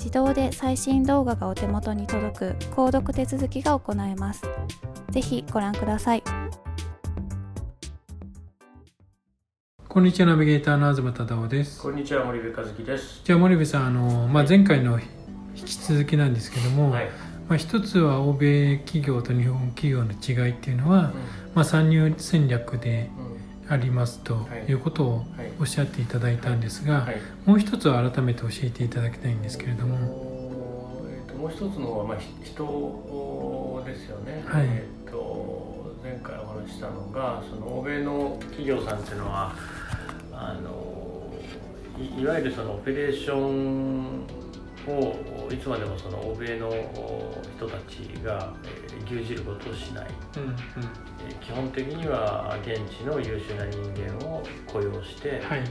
自動で最新動画がお手元に届く購読手続きが行えます。ぜひご覧ください。こんにちは、ナビゲーターの東忠夫です。こんにちは、森部和樹です。じゃあ、森部さん、あの、まあ、前回の引き続きなんですけども、はい、まあ、一つは欧米企業と日本企業の違いっていうのは、うん、まあ、参入戦略で、うんありますということをおっしゃっていただいたんですが、もう一つは改めて教えていただきたいんですけれども。えー、ともう一つのはまあ人ですよね。はい、えー、と前回お話したのがその欧米の企業さんっていうのはあのいいわゆるそのオペレーションをいつまでもその欧米の人たちが牛耳ることをしない、うんうん、基本的には現地の優秀な人間を雇用して、はい、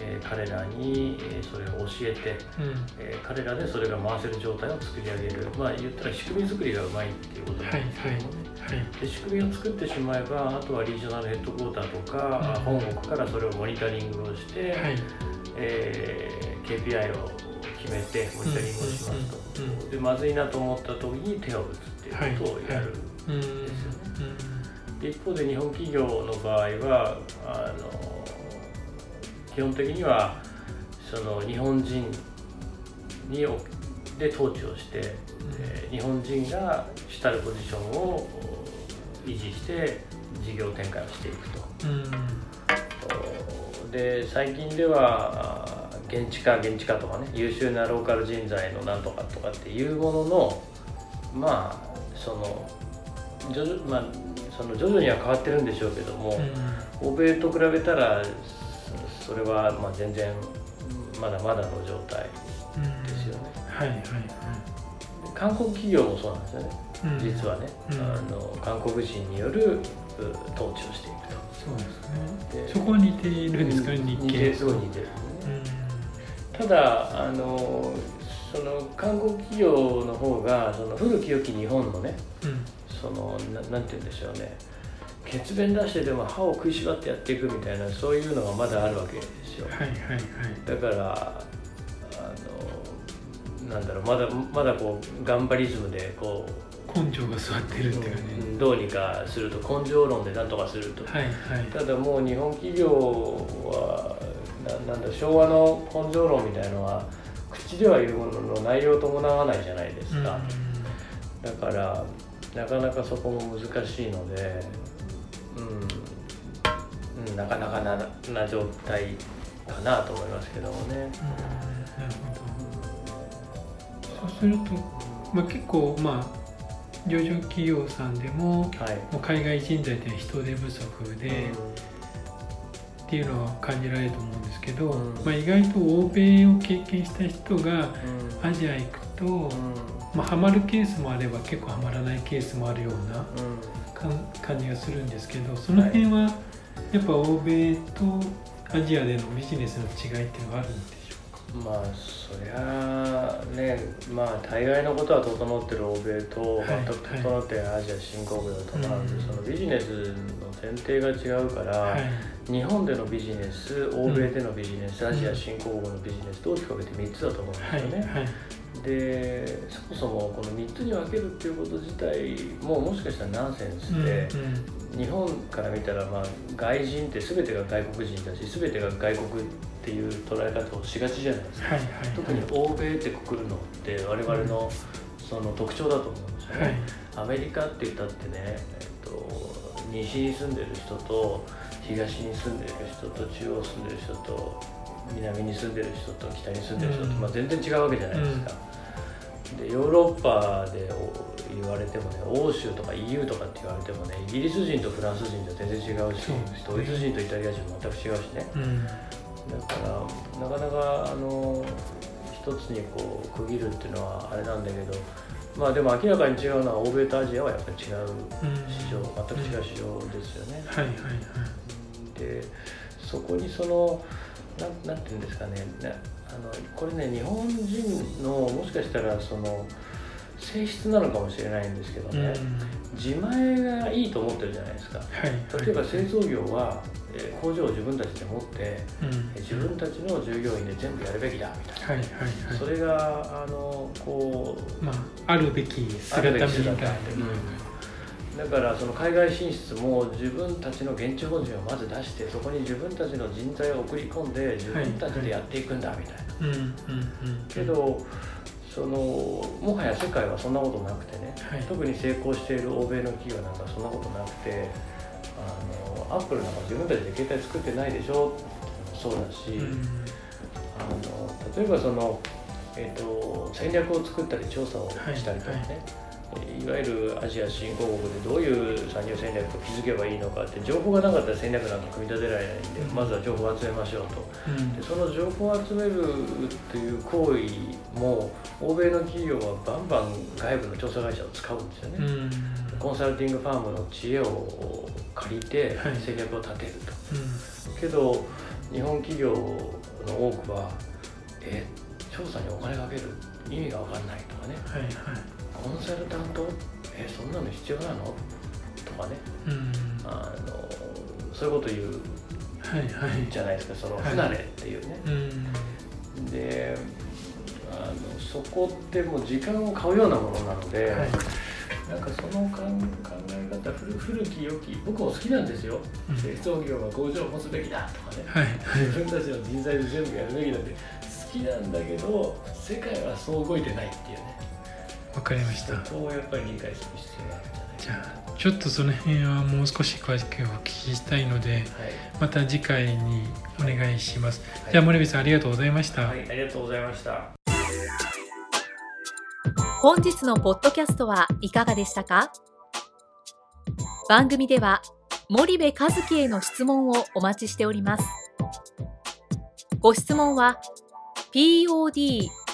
えー、彼らにそれを教えて、うん、えー、彼らでそれが回せる状態を作り上げる。まあ言ったら仕組み作りがうまいっていうことなんですけどもね、はいはい、で仕組みを作ってしまえばあとはリージョナルヘッドクォーターとか、うん、本国からそれをモニタリングをして、はい、えー、KPI を決めてモニタリングをしますと、でまずいなと思った時に手を打つっていうことをやるんですよ。ね。で一方で日本企業の場合はあの基本的にはその日本人にで統治をして、うん、え日本人が主たるポジションを維持して事業展開をしていくと。うん、で最近では現地化現地化とかね優秀なローカル人材のなんとかとかっていうもののまあその徐々,、まあ、その徐々には変わってるんでしょうけども、うん、欧米と比べたらそれはまあ全然まだまだの状態ですよね。うん、はいはいはい。韓国企業もそうなんですよね、うん、実はね、あの韓国人による統治をしていくと。そうですね。そこは似ているんですか？ね、日系。すごい似てる、ただあのその韓国企業の方がその古き良き日本のね、うん、そのななんて言うんでしょうね。血便出してでも歯を食いしばってやっていくみたいなそういうのがまだあるわけですよ、はいはいはい、だからあのなんだろうまだまだこう頑張りズムでこう根性が座ってるっていうかね、うん、どうにかすると根性論でなんとかすると、はいはい、ただもう日本企業はなんだ昭和の根性論みたいのは口では言うものの内容を伴わないじゃないですか、だからなかなかそこも難しいので、うん、うん、なかなかなな状態かなと思いますけどもね。なるほど。そうすると、まあ、結構まあ上場企業さんでもはい。もう海外人材って人手不足で、っていうのは感じられると思うんですけど、うん。まあ、意外と欧米を経験した人がうん。アジア行くと、うん。まあ、ハマるケースもあれば結構ハマらないケースもあるような感じがするんですけどその辺はやっぱ欧米とアジアでのビジネスの違いっていうのがあるんでしょまあそりゃあねまあ大概のことは整ってる欧米とはい全く整ってないアジア新興国だと思うんで、うん。そのビジネスの前提が違うから。はい日本でのビジネス欧米でのビジネス、うんアジア新興国のビジネスと大きく分けて3つだと思うんですはいよね。はいでそもそもこの3つに分けるっていうこと自体ももしかしたらナンセンスで、日本から見たら、まあ、外人って全てが外国人だし全てが外国っていう捉え方をしがちじゃないですか。はいはい特に欧米ってくくるのって我々のその特徴だと思うんですよね。はいアメリカって言ったってね、えっと、西に住んでる人と東に住んでる人と中央住んでる人と南に住んでる人と北に住んでる人と、うん。まあ、全然違うわけじゃないですか。でヨーロッパでお言われてもね欧州とか EU とかって言われてもねイギリス人とフランス人じゃ全然違うしドイツ人とイタリア人も全く違うしね。うん。だからなかなかあの一つにこう区切るっていうのはあれなんだけどまあでも明らかに違うのは欧米とアジアはやっぱり違ううん。市場全く違う市場ですよね。はいはいはい。でそこにそのなんなんていうんですかね。なあのこれね日本人のもしかしたらその性質なのかもしれないんですけどうん。ね、自前がいいと思ってるじゃないですか。はい。例えば製造業は、えー工場を自分たちで持ってうん。えー自分たちの従業員で全部やるべきだみたいな、はいはいはい。それがあのこうまああるべき姿見たいな。だからその海外進出も自分たちの現地法人をまず出してそこに自分たちの人材を送り込んで自分たちでやっていくんだみたいな、うん。うん。うん。けどそのもはや世界はそんなことなくてね、はい。特に成功している欧米の企業なんかそんなことなくてあのアップルなんか自分たちで携帯作ってないでしょそうだし、うん。あの例えばその、えー、と戦略を作ったり調査をしたりとかね、いわゆるアジア新興国でどういう産業戦略を築けばいいのかって情報がなかったら戦略なんか組み立てられないんで、うん。まずは情報を集めましょうと。うん。でその情報を集めるという行為も欧米の企業はバンバン外部の調査会社を使うんですよね、うん。コンサルティングファームの知恵を借りてはい。戦略を立てると、うん。けど日本企業の多くはえ調査にお金かける？意味が分かんないとかね。はいはいコンサルタント？えそんなの必要なの？とかね。うん。あのそういうこと言うはいはい。じゃないですか。そのはい。不慣れっていうね、うん。であのそこってもう時間を買うようなものなので、はい。なんかその考考え方古古き良き僕も好きなんですよ、うん。製造業は工場を持つべきだとかね。はいはい。自分たちの人材で全部やるべきだって好きなんだけど世界はそう動いてないっていうねわかりました。そこをやっぱり理解する必要があるんじゃないじゃあちょっとその辺はもう少し詳しくお聞きしたいのではい。また次回にお願いします、はい。じゃあ森部さんありがとうございました、はい、ありがとうございました。本日のポッドキャストはいかがでしたか？番組では森部和樹への質問をお待ちしております。ご質問は podcast